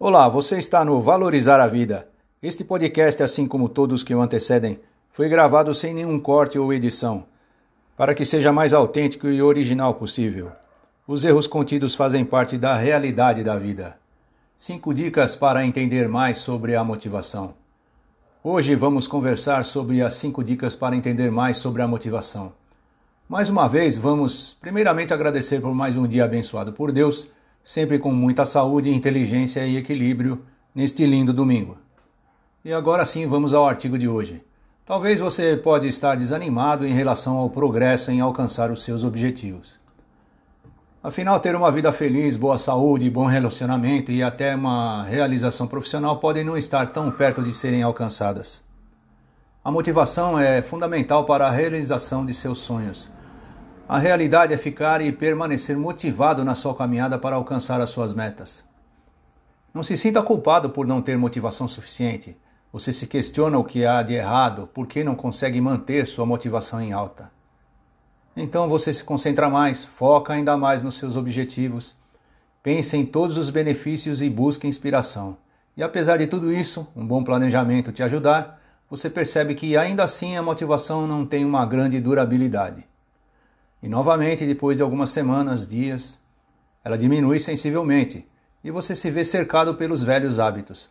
Olá, você está no Valorizar a Vida. Este podcast, assim como todos que o antecedem, foi gravado sem nenhum corte ou edição, para que seja mais autêntico e original possível. Os erros contidos fazem parte da realidade da vida. Cinco dicas para entender mais sobre a motivação. Hoje vamos conversar sobre as cinco dicas para entender mais sobre a motivação. Mais uma vez, vamos primeiramente agradecer por mais um dia abençoado por Deus sempre com muita saúde, inteligência e equilíbrio neste lindo domingo. E agora sim, vamos ao artigo de hoje. Talvez você pode estar desanimado em relação ao progresso em alcançar os seus objetivos. Afinal, ter uma vida feliz, boa saúde, bom relacionamento e até uma realização profissional podem não estar tão perto de serem alcançadas. A motivação é fundamental para a realização de seus sonhos a realidade é ficar e permanecer motivado na sua caminhada para alcançar as suas metas. Não se sinta culpado por não ter motivação suficiente. Você se questiona o que há de errado, por que não consegue manter sua motivação em alta. Então você se concentra mais, foca ainda mais nos seus objetivos, pense em todos os benefícios e busque inspiração. E apesar de tudo isso, um bom planejamento te ajudar, você percebe que ainda assim a motivação não tem uma grande durabilidade. E novamente, depois de algumas semanas, dias, ela diminui sensivelmente e você se vê cercado pelos velhos hábitos.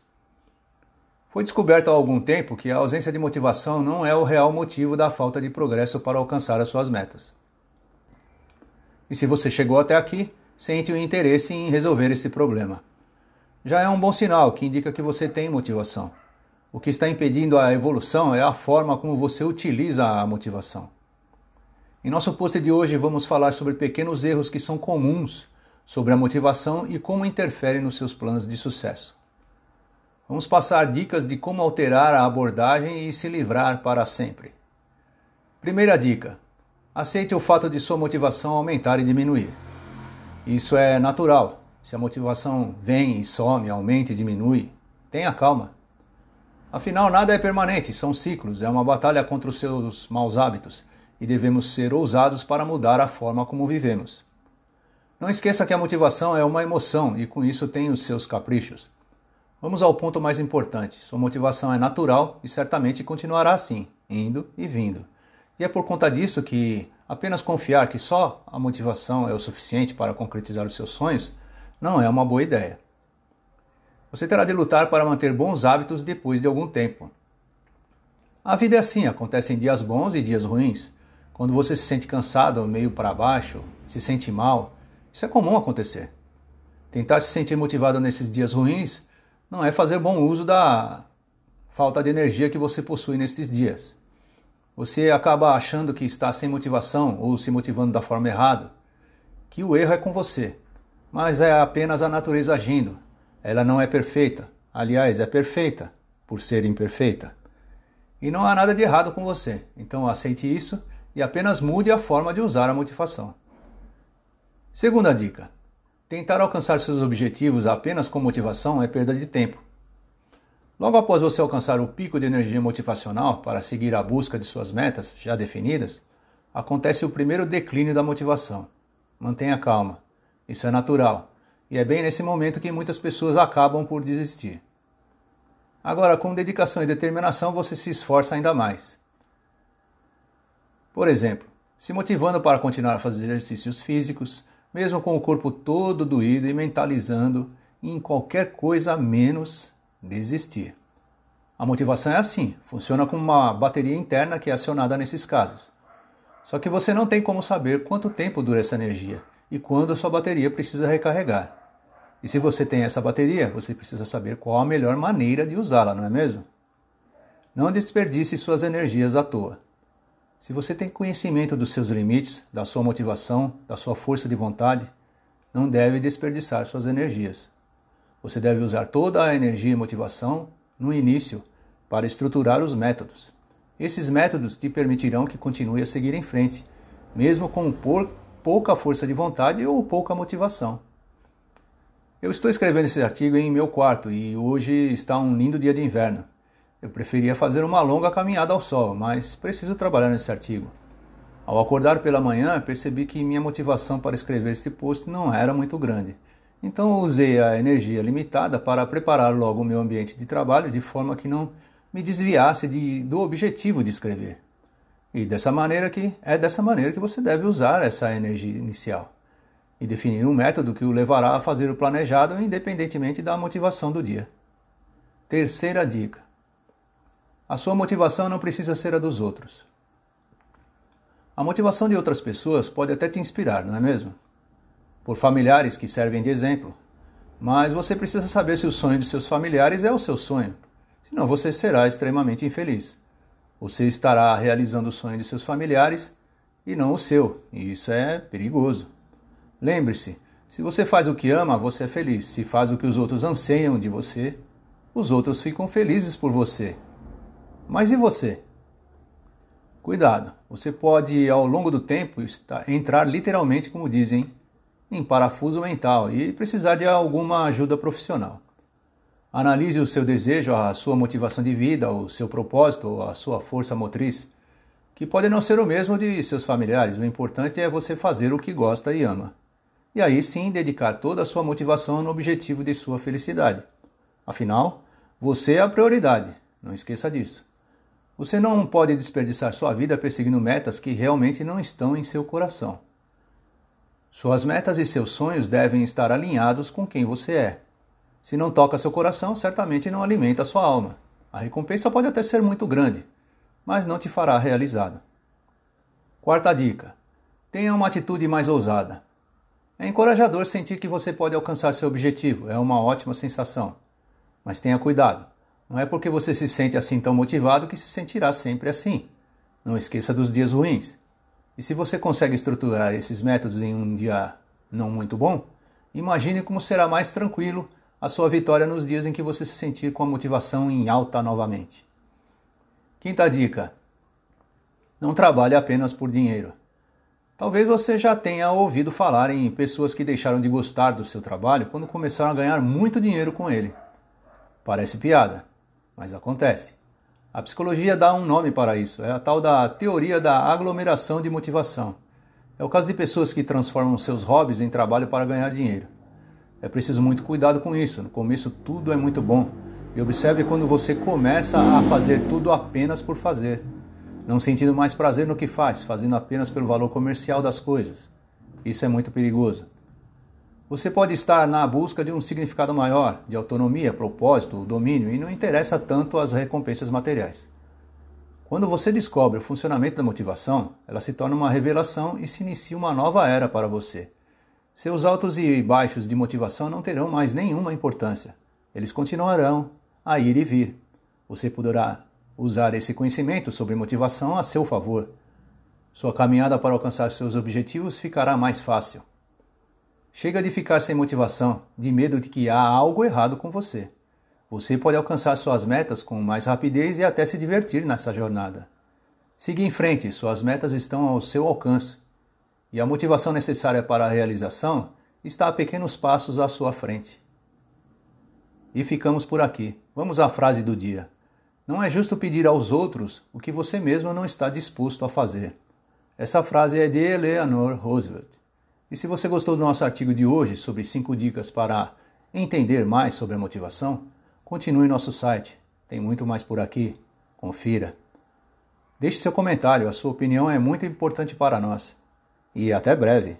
Foi descoberto há algum tempo que a ausência de motivação não é o real motivo da falta de progresso para alcançar as suas metas. E se você chegou até aqui, sente o interesse em resolver esse problema. Já é um bom sinal que indica que você tem motivação. O que está impedindo a evolução é a forma como você utiliza a motivação. Em nosso post de hoje vamos falar sobre pequenos erros que são comuns sobre a motivação e como interferem nos seus planos de sucesso. Vamos passar dicas de como alterar a abordagem e se livrar para sempre. Primeira dica: aceite o fato de sua motivação aumentar e diminuir. Isso é natural. Se a motivação vem e some, aumenta e diminui, tenha calma. Afinal, nada é permanente, são ciclos, é uma batalha contra os seus maus hábitos e devemos ser ousados para mudar a forma como vivemos. Não esqueça que a motivação é uma emoção e com isso tem os seus caprichos. Vamos ao ponto mais importante: sua motivação é natural e certamente continuará assim, indo e vindo. E é por conta disso que apenas confiar que só a motivação é o suficiente para concretizar os seus sonhos não é uma boa ideia. Você terá de lutar para manter bons hábitos depois de algum tempo. A vida é assim, acontecem dias bons e dias ruins. Quando você se sente cansado, meio para baixo, se sente mal, isso é comum acontecer. Tentar se sentir motivado nesses dias ruins não é fazer bom uso da falta de energia que você possui nesses dias. Você acaba achando que está sem motivação ou se motivando da forma errada, que o erro é com você, mas é apenas a natureza agindo. Ela não é perfeita, aliás, é perfeita por ser imperfeita. E não há nada de errado com você. Então aceite isso e apenas mude a forma de usar a motivação. Segunda dica: tentar alcançar seus objetivos apenas com motivação é perda de tempo. Logo após você alcançar o pico de energia motivacional para seguir a busca de suas metas já definidas, acontece o primeiro declínio da motivação. Mantenha calma, isso é natural, e é bem nesse momento que muitas pessoas acabam por desistir. Agora, com dedicação e determinação, você se esforça ainda mais. Por exemplo, se motivando para continuar a fazer exercícios físicos, mesmo com o corpo todo doído e mentalizando em qualquer coisa menos desistir. A motivação é assim, funciona como uma bateria interna que é acionada nesses casos. Só que você não tem como saber quanto tempo dura essa energia e quando a sua bateria precisa recarregar. E se você tem essa bateria, você precisa saber qual a melhor maneira de usá-la, não é mesmo? Não desperdice suas energias à toa. Se você tem conhecimento dos seus limites, da sua motivação, da sua força de vontade, não deve desperdiçar suas energias. Você deve usar toda a energia e motivação no início para estruturar os métodos. Esses métodos te permitirão que continue a seguir em frente, mesmo com pouca força de vontade ou pouca motivação. Eu estou escrevendo esse artigo em meu quarto e hoje está um lindo dia de inverno. Eu preferia fazer uma longa caminhada ao sol, mas preciso trabalhar nesse artigo. Ao acordar pela manhã, percebi que minha motivação para escrever este post não era muito grande. Então usei a energia limitada para preparar logo o meu ambiente de trabalho de forma que não me desviasse de, do objetivo de escrever. E dessa maneira que é dessa maneira que você deve usar essa energia inicial e definir um método que o levará a fazer o planejado independentemente da motivação do dia. Terceira dica: a sua motivação não precisa ser a dos outros. A motivação de outras pessoas pode até te inspirar, não é mesmo? Por familiares que servem de exemplo. Mas você precisa saber se o sonho de seus familiares é o seu sonho. Senão você será extremamente infeliz. Você estará realizando o sonho de seus familiares e não o seu, e isso é perigoso. Lembre-se: se você faz o que ama, você é feliz. Se faz o que os outros anseiam de você, os outros ficam felizes por você. Mas e você? Cuidado, você pode ao longo do tempo entrar literalmente, como dizem, em parafuso mental e precisar de alguma ajuda profissional. Analise o seu desejo, a sua motivação de vida, o seu propósito, a sua força motriz, que pode não ser o mesmo de seus familiares. O importante é você fazer o que gosta e ama. E aí sim dedicar toda a sua motivação no objetivo de sua felicidade. Afinal, você é a prioridade, não esqueça disso. Você não pode desperdiçar sua vida perseguindo metas que realmente não estão em seu coração. Suas metas e seus sonhos devem estar alinhados com quem você é. Se não toca seu coração, certamente não alimenta sua alma. A recompensa pode até ser muito grande, mas não te fará realizado. Quarta dica: tenha uma atitude mais ousada. É encorajador sentir que você pode alcançar seu objetivo, é uma ótima sensação. Mas tenha cuidado, não é porque você se sente assim tão motivado que se sentirá sempre assim. Não esqueça dos dias ruins. E se você consegue estruturar esses métodos em um dia não muito bom, imagine como será mais tranquilo a sua vitória nos dias em que você se sentir com a motivação em alta novamente. Quinta dica: não trabalhe apenas por dinheiro. Talvez você já tenha ouvido falar em pessoas que deixaram de gostar do seu trabalho quando começaram a ganhar muito dinheiro com ele. Parece piada, mas acontece. A psicologia dá um nome para isso, é a tal da teoria da aglomeração de motivação. É o caso de pessoas que transformam seus hobbies em trabalho para ganhar dinheiro. É preciso muito cuidado com isso. No começo tudo é muito bom. E observe quando você começa a fazer tudo apenas por fazer não sentindo mais prazer no que faz, fazendo apenas pelo valor comercial das coisas. Isso é muito perigoso. Você pode estar na busca de um significado maior, de autonomia, propósito, domínio, e não interessa tanto as recompensas materiais. Quando você descobre o funcionamento da motivação, ela se torna uma revelação e se inicia uma nova era para você. Seus altos e baixos de motivação não terão mais nenhuma importância. Eles continuarão a ir e vir. Você poderá usar esse conhecimento sobre motivação a seu favor. Sua caminhada para alcançar seus objetivos ficará mais fácil. Chega de ficar sem motivação, de medo de que há algo errado com você. Você pode alcançar suas metas com mais rapidez e até se divertir nessa jornada. Siga em frente, suas metas estão ao seu alcance. E a motivação necessária para a realização está a pequenos passos à sua frente. E ficamos por aqui. Vamos à frase do dia. Não é justo pedir aos outros o que você mesmo não está disposto a fazer. Essa frase é de Eleanor Roosevelt. E se você gostou do nosso artigo de hoje sobre 5 dicas para entender mais sobre a motivação, continue nosso site. Tem muito mais por aqui. Confira. Deixe seu comentário, a sua opinião é muito importante para nós. E até breve!